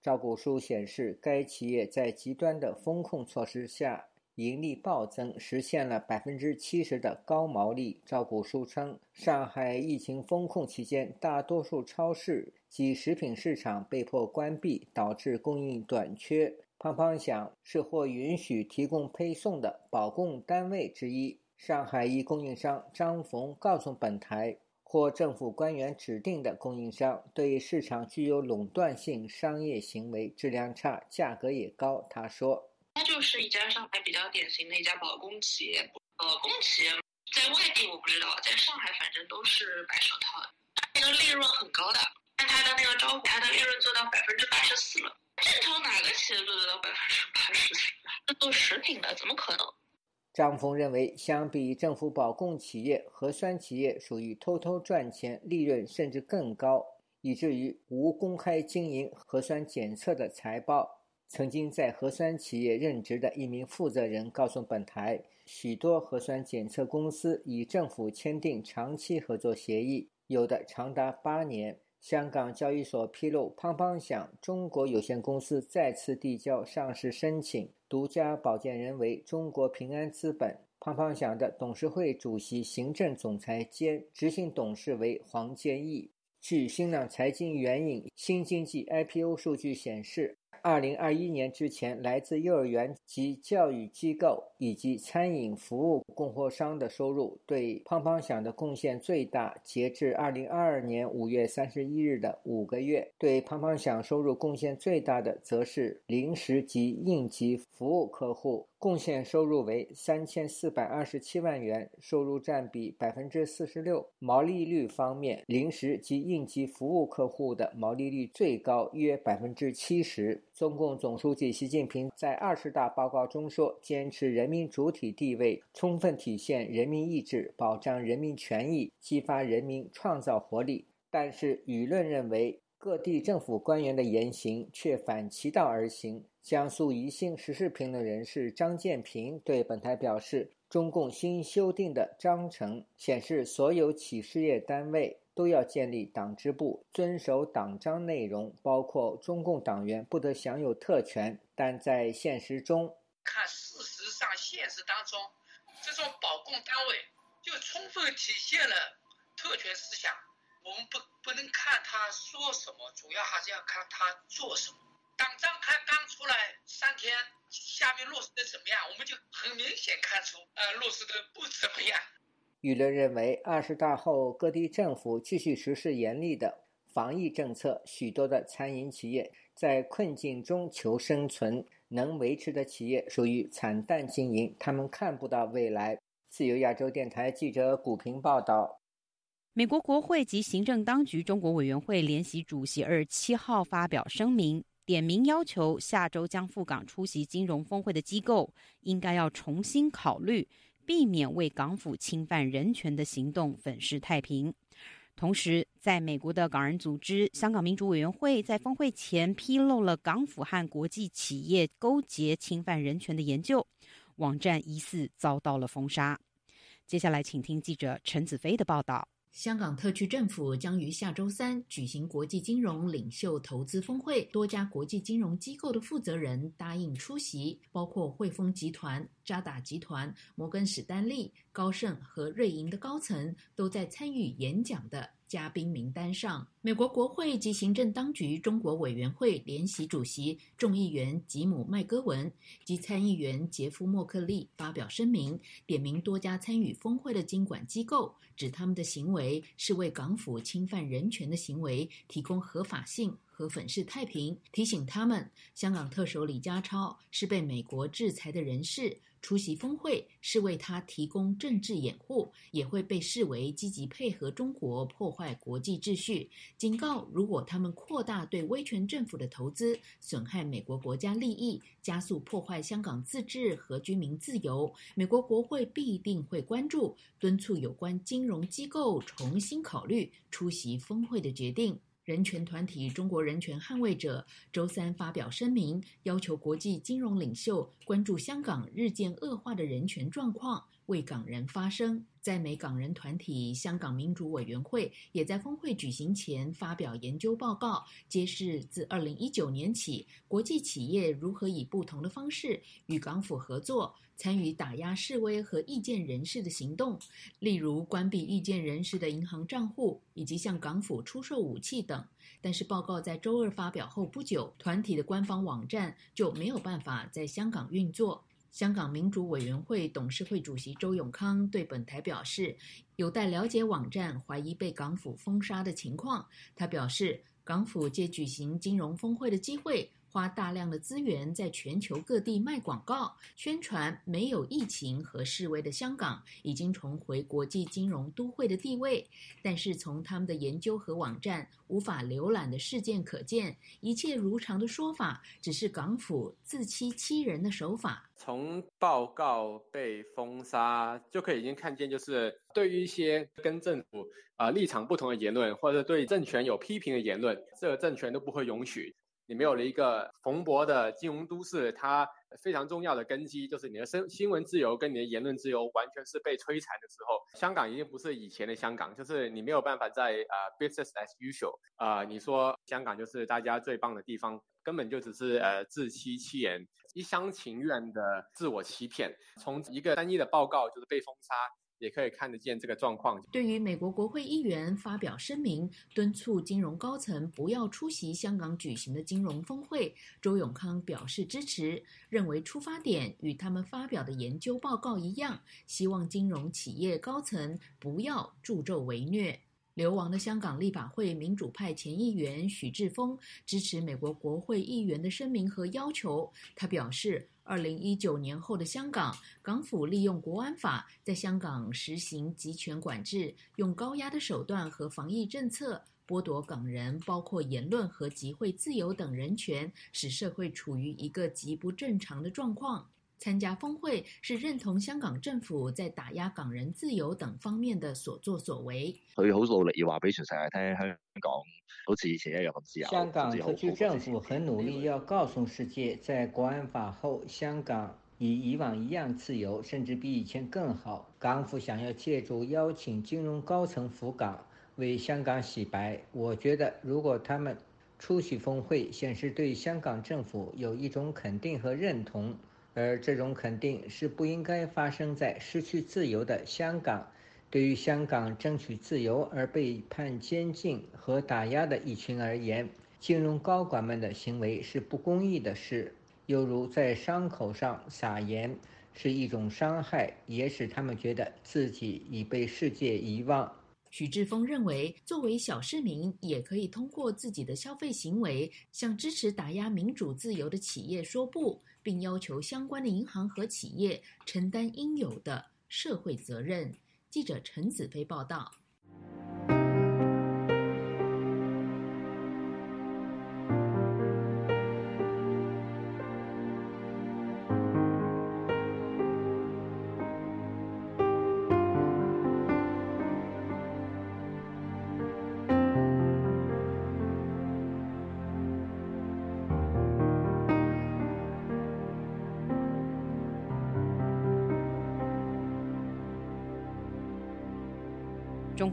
招股书显示，该企业在极端的风控措施下，盈利暴增，实现了百分之七十的高毛利。招股书称，上海疫情风控期间，大多数超市及食品市场被迫关闭，导致供应短缺。胖胖响是获允许提供配送的保供单位之一。上海一供应商张逢告诉本台，或政府官员指定的供应商对市场具有垄断性商业行为，质量差，价格也高。他说：“它就是一家上海比较典型的一家保供企业。保供企业在外地我不知道，在上海反正都是白手套，那个利润很高的。看他的那个招股，他的利润做到百分之八十四了。”正常哪个企业做得到百分之八十？那做食品的怎么可能？张峰认为，相比政府保供企业，核酸企业属于偷偷赚钱，利润甚至更高，以至于无公开经营核酸检测的财报。曾经在核酸企业任职的一名负责人告诉本台，许多核酸检测公司与政府签订长期合作协议，有的长达八年。香港交易所披露，胖胖响中国有限公司再次递交上市申请，独家保荐人为中国平安资本。胖胖响的董事会主席、行政总裁兼执行董事为黄建义。据新浪财经援引新经济 IPO 数据显示，二零二一年之前，来自幼儿园及教育机构。以及餐饮服务供货商的收入对胖胖响的贡献最大。截至二零二二年五月三十一日的五个月，对胖胖响收入贡献最大的，则是零食及应急服务客户。贡献收入为三千四百二十七万元，收入占比百分之四十六。毛利率方面，零食及应急服务客户的毛利率最高，约百分之七十。中共总书记习近平在二十大报告中说：“坚持人人民主体地位，充分体现人民意志，保障人民权益，激发人民创造活力。”但是，舆论认为各地政府官员的言行却反其道而行。江苏宜兴时事评论人士张建平对本台表示：“中共新修订的章程显示，所有企事业单位都要建立党支部，遵守党章内容，包括中共党员不得享有特权。但在现实中，看现实当中，这种保供单位就充分体现了特权思想。我们不不能看他说什么，主要还是要看他做什么。”党章开刚出来三天，下面落实的怎么样？我们就很明显看出，呃，落实的不怎么样。舆论认为，二十大后各地政府继续实施严厉的防疫政策，许多的餐饮企业在困境中求生存，能维持的企业属于惨淡经营，他们看不到未来。自由亚洲电台记者古平报道。美国国会及行政当局中国委员会联席主席二十七号发表声明。点名要求下周将赴港出席金融峰会的机构，应该要重新考虑，避免为港府侵犯人权的行动粉饰太平。同时，在美国的港人组织香港民主委员会在峰会前披露了港府和国际企业勾结侵犯人权的研究，网站疑似遭到了封杀。接下来，请听记者陈子飞的报道。香港特区政府将于下周三举行国际金融领袖投资峰会，多家国际金融机构的负责人答应出席，包括汇丰集团、渣打集团、摩根史丹利、高盛和瑞银的高层都在参与演讲的。嘉宾名单上，美国国会及行政当局中国委员会联席主席众议员吉姆·麦戈文及参议员杰夫·莫克利发表声明，点名多家参与峰会的监管机构，指他们的行为是为港府侵犯人权的行为提供合法性。和粉饰太平，提醒他们，香港特首李家超是被美国制裁的人士。出席峰会是为他提供政治掩护，也会被视为积极配合中国破坏国际秩序。警告：如果他们扩大对威权政府的投资，损害美国国家利益，加速破坏香港自治和居民自由，美国国会必定会关注，敦促有关金融机构重新考虑出席峰会的决定。人权团体中国人权捍卫者周三发表声明，要求国际金融领袖关注香港日渐恶化的人权状况，为港人发声。在美港人团体香港民主委员会也在峰会举行前发表研究报告，揭示自二零一九年起，国际企业如何以不同的方式与港府合作，参与打压示威和意见人士的行动，例如关闭意见人士的银行账户，以及向港府出售武器等。但是，报告在周二发表后不久，团体的官方网站就没有办法在香港运作。香港民主委员会董事会主席周永康对本台表示，有待了解网站怀疑被港府封杀的情况。他表示，港府借举行金融峰会的机会。花大量的资源在全球各地卖广告，宣传没有疫情和示威的香港已经重回国际金融都会的地位。但是从他们的研究和网站无法浏览的事件可见，一切如常的说法只是港府自欺欺人的手法。从报告被封杀就可以已经看见，就是对于一些跟政府啊立场不同的言论，或者对政权有批评的言论，这个政权都不会允许。你没有了一个蓬勃的金融都市，它非常重要的根基就是你的新新闻自由跟你的言论自由完全是被摧残的时候，香港已经不是以前的香港，就是你没有办法在呃 business as usual 啊，你说香港就是大家最棒的地方，根本就只是呃自欺欺人、一厢情愿的自我欺骗。从一个单一的报告就是被封杀，也可以看得见这个状况。对于美国国会议员发表声明，敦促金融高层不要出席香港举行的金融峰会，周永康表示支持，认为出发点与他们发表的研究报告一样，希望金融企业高层不要助纣为虐。流亡的香港立法会民主派前议员许志峰支持美国国会议员的声明和要求。他表示，二零一九年后的香港，港府利用国安法在香港实行集权管制，用高压的手段和防疫政策剥夺港人包括言论和集会自由等人权，使社会处于一个极不正常的状况。参加峰会是认同香港政府在打壓港人自由等方面的所作所為。佢好努力要話俾全世界聽，香港好似以前一樣咁自由。香港特區政府很努力要告訴世界，在國安法後，香港與以往一樣自由，甚至比以前更好。港府想要借助邀請金融高層赴港，為香港洗白。我覺得，如果他們出席峰會，顯示對香港政府有一種肯定和認同。而这种肯定是不应该发生在失去自由的香港。对于香港争取自由而被判监禁和打压的一群而言，金融高管们的行为是不公义的事，犹如在伤口上撒盐，是一种伤害，也使他们觉得自己已被世界遗忘。许志峰认为，作为小市民，也可以通过自己的消费行为，向支持打压民主自由的企业说不。并要求相关的银行和企业承担应有的社会责任。记者陈子飞报道。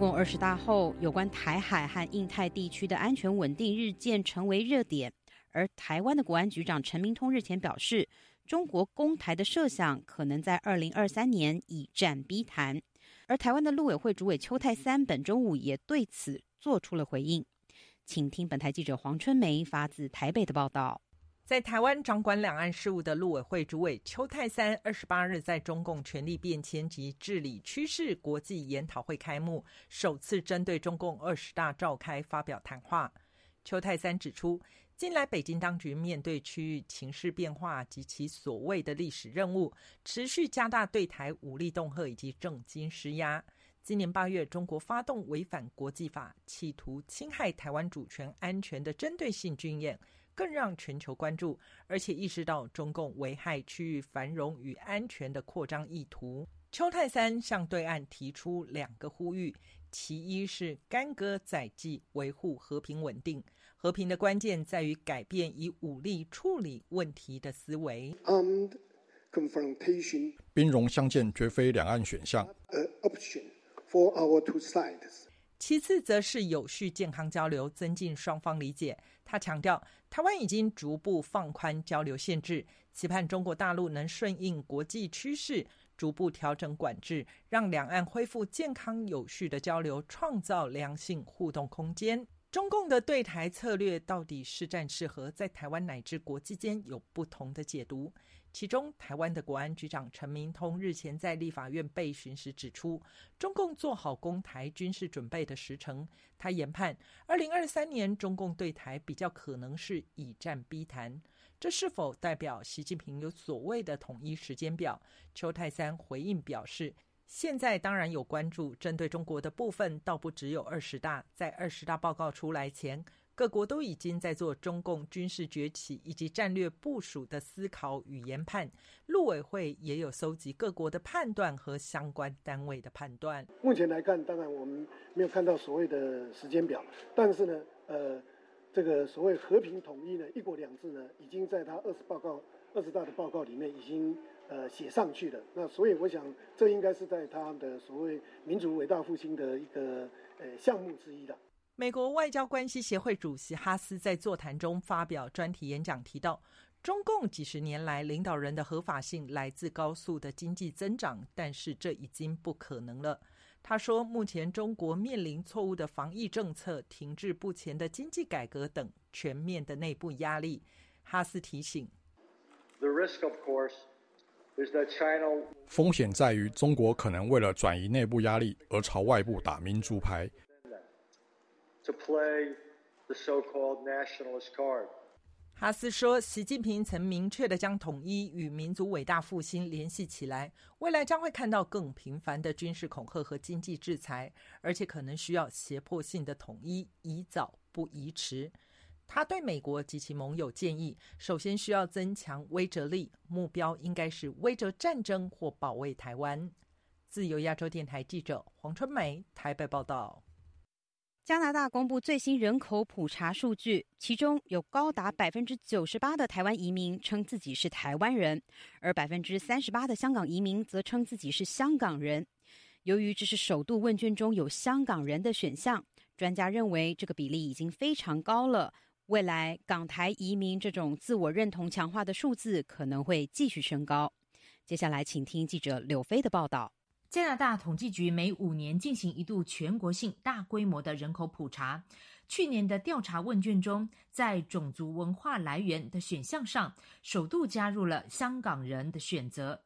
共二十大后，有关台海和印太地区的安全稳定日渐成为热点。而台湾的国安局长陈明通日前表示，中国攻台的设想可能在二零二三年以战逼谈。而台湾的陆委会主委邱太三本周五也对此做出了回应，请听本台记者黄春梅发自台北的报道。在台灣掌管兩岸事務的陸委會主委邱泰三，二十八日在中共權力變遷及治理趨勢國際研討會開幕，首次針對中共二十大召開發表談話。邱泰三指出，近來北京當局面對區域情勢變化及其所謂的歷史任務，持續加大對台武力恫嚇以及政經施壓。今年八月，中國發動違反國際法、企圖侵害台灣主權安全的針對性軍演。更让全球关注，而且意识到中共危害区域繁荣与安全的扩张意图。邱泰三向对岸提出两个呼吁，其一是干戈在際，維護和平稳定。和平的关键在于改变以武力处理问题的思维。Armed confrontation，兵戎相见绝非两岸选项。An option for our two sides。其次，则是有序健康交流，增进双方理解。他强调，台湾已经逐步放宽交流限制，期盼中国大陆能顺应国际趋势，逐步调整管制，让两岸恢复健康有序的交流，创造良性互动空间。中共的对台策略到底是战是和，在台湾乃至国际间有不同的解读。其中，台灣的國安局長陳明通日前在立法院備詢時指出，中共做好攻台軍事準備的時程。他研判，二零二三年中共對台比較可能是以戰逼談。這是否代表習近平有所謂的統一時間表？邱泰三回應表示，現在當然有關注，針對中國的部分倒不只有二十大，在二十大報告出來前。各国都已经在做中共军事崛起以及战略部署的思考与研判，陆委会也有搜集各国的判断和相关单位的判断。目前来看，当然我们没有看到所谓的时间表，但是呢，呃，这个所谓和平统一呢，一国两制呢，已经在他二十报告、二十大的报告里面已经呃写上去了。那所以我想，这应该是在他的所谓民族伟大复兴的一个呃项目之一了。美国外交关系协会主席哈斯在座谈中发表专题演讲，提到中共几十年来领导人的合法性来自高速的经济增长，但是这已经不可能了。他说，目前中国面临错误的防疫政策、停滞不前的经济改革等全面的内部压力。哈斯提醒：“The risk, of course.”。风险在于，中国可能为了转移内部压力而朝外部打民族牌。To play the so-called nationalist card. 哈斯说，习近平曾明确的将统一与民族伟大复兴联系起来，未来将会看到更频繁的军事恐吓和经济制裁，而且可能需要胁迫性的统一，宜早不宜迟。他对美国及其盟友建议，首先需要增强威慑力，目标应该是威慑战争或保卫台湾。自由亚洲电台记者黄春梅台北报道。加拿大公布最新人口普查数据，其中有高达百分之九十八的台湾移民称自己是台湾人，而百分之三十八的香港移民则称自己是香港人。由于这是首度问卷中有香港人的选项，专家认为这个比例已经非常高了。未来港台移民这种自我认同强化的数字可能会继续升高。接下来，请听记者柳飞的报道。加拿大统计局每五年进行一度全国性大规模的人口普查。去年的调查问卷中，在种族文化来源的选项上，首度加入了香港人的选择。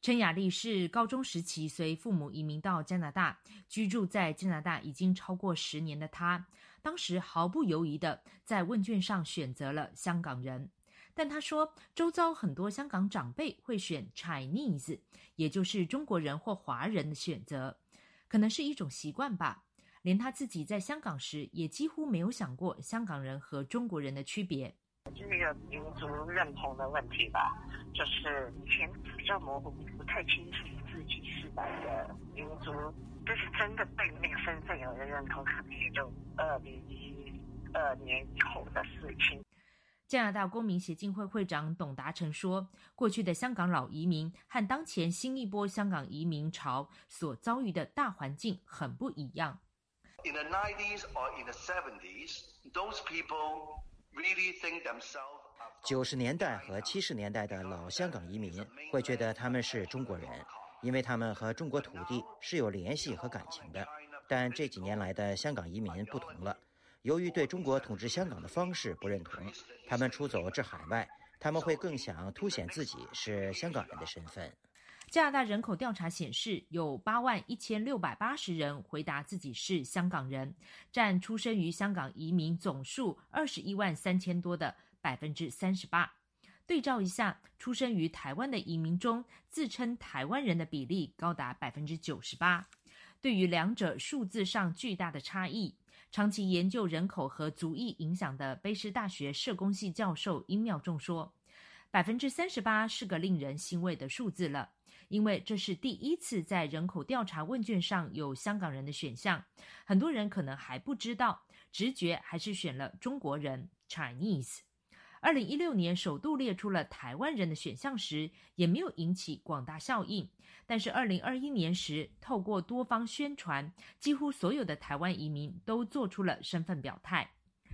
陈雅丽是高中时期随父母移民到加拿大，居住在加拿大已经超过十年的她。当时毫不犹豫的在问卷上选择了香港人，但他说，周遭很多香港长辈会选 Chinese，也就是中国人或华人的选择，可能是一种习惯吧。连他自己在香港时，也几乎没有想过香港人和中国人的区别。这个民族认同的问题吧，就是以前比较模糊，不太清楚自己是哪个民族。就是真的对那个身份有了认同，可能也就二零一二年以后的事情。加拿大公民协进会会长董达成说：“过去的香港老移民和当前新一波香港移民潮所遭遇的大环境很不一样。” In the nineties or in the seventies, those people really think themselves. 九十年代和七十年代的老香港移民会觉得他们是中国人。因为他们和中国土地是有联系和感情的，但这几年来的香港移民不同了。由于对中国统治香港的方式不认同，他们出走至海外，他们会更想凸显自己是香港人的身份。加拿大人口调查显示，有八万一千六百八十人回答自己是香港人，占出生于香港移民总数二十一万三千多的百分之三十八。对照一下，出生于台湾的移民中，自称台湾人的比例高达百分之九十八。对于两者数字上巨大的差异，长期研究人口和族裔影响的卑诗大学社工系教授殷妙仲说：“百分之三十八是个令人欣慰的数字了，因为这是第一次在人口调查问卷上有香港人的选项。很多人可能还不知道，直觉还是选了中国人 （Chinese）。”二零一六年首度列出了台湾人的选项时，也没有引起广大效应。但是二零二一年时，透过多方宣传，几乎所有的台湾移民都做出了身份表态。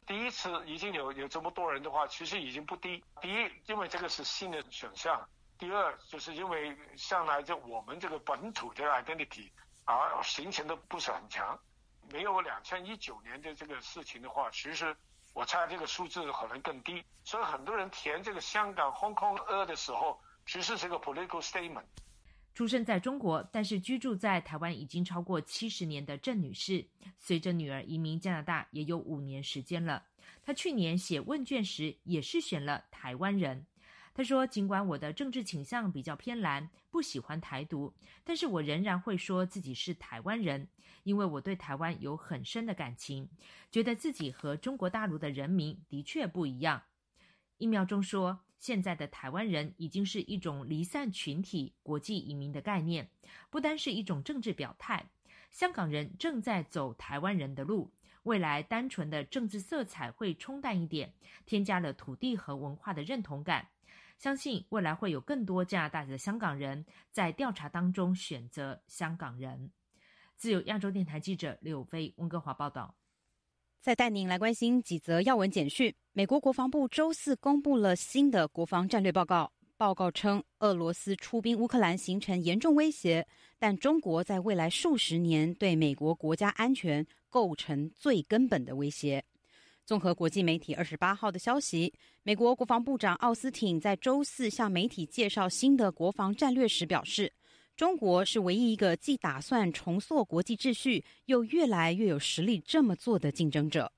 第一次已经有有这么多人的话，其实已经不低。第一，因为这个是新的选项；第二，就是因为向来就我们这个本土的 identity 而形成的不是很强。没有两千一九年的这个事情的话，其实。我猜这个数字可能更低，所以很多人填这个香港 Hong Kong 二的时候，其实是个 political statement。出生在中国，但是居住在台湾已经超过七十年的郑女士，随着女儿移民加拿大也有五年时间了。她去年写问卷时也是选了台湾人。他说：“尽管我的政治倾向比较偏蓝，不喜欢台独，但是我仍然会说自己是台湾人。”因为我对台湾有很深的感情，觉得自己和中国大陆的人民的确不一样。一秒钟说，现在的台湾人已经是一种离散群体、国际移民的概念，不单是一种政治表态。香港人正在走台湾人的路，未来单纯的政治色彩会冲淡一点，添加了土地和文化的认同感。相信未来会有更多加拿大的香港人在调查当中选择香港人。自由亚洲电台记者柳飞温哥华报道。再带您来关心几则要闻简讯。美国国防部周四公布了新的国防战略报告，报告称俄罗斯出兵乌克兰形成严重威胁，但中国在未来数十年对美国国家安全构成最根本的威胁。综合国际媒体二十八号的消息，美国国防部长奥斯汀在周四向媒体介绍新的国防战略时表示。中国是唯一一个既打算重塑国际秩序，又越来越有实力这么做的竞争者。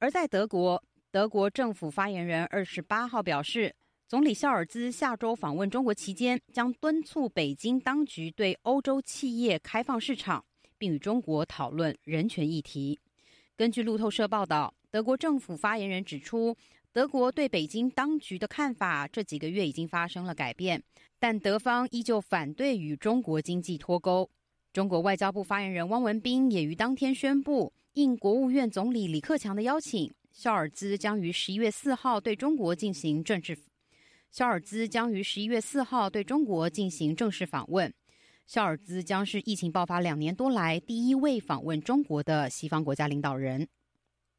而在德国，德国政府发言人二十八号表示，总理肖尔兹下周访问中国期间，将敦促北京当局对欧洲企业开放市场，并与中国讨论人权议题。根据路透社报道，德国政府发言人指出，德国对北京当局的看法这几个月已经发生了改变。但德方依旧反对与中国经济脱钩。中国外交部发言人汪文斌也于当天宣布，应国务院总理李克强的邀请，肖尔兹将于十一月四号对中国进行政治。肖尔兹将于十一月四号对中国进行正式访问。肖尔兹将是疫情爆发两年多来第一位访问中国的西方国家领导人。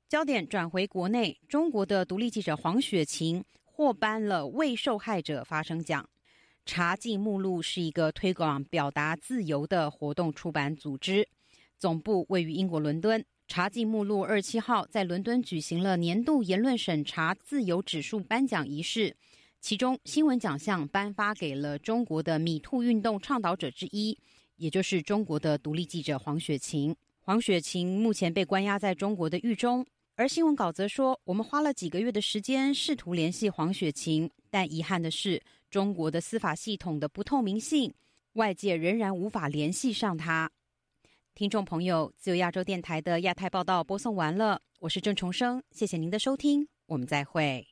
焦点转回国内，中国的独立记者黄雪晴获颁了为受害者发声奖。茶记目录是一个推广表达自由的活动出版组织，总部位于英国伦敦。茶记目录二七号在伦敦举行了年度言论审查自由指数颁奖仪式，其中新闻奖项颁发给了中国的米兔运动倡导者之一，也就是中国的独立记者黄雪晴。黄雪晴目前被关押在中国的狱中，而新闻稿则说，我们花了几个月的时间试图联系黄雪琴，但遗憾的是。中国的司法系统的不透明性，外界仍然无法联系上他。听众朋友，自由亚洲电台的亚太报道播送完了，我是郑重生，谢谢您的收听，我们再会。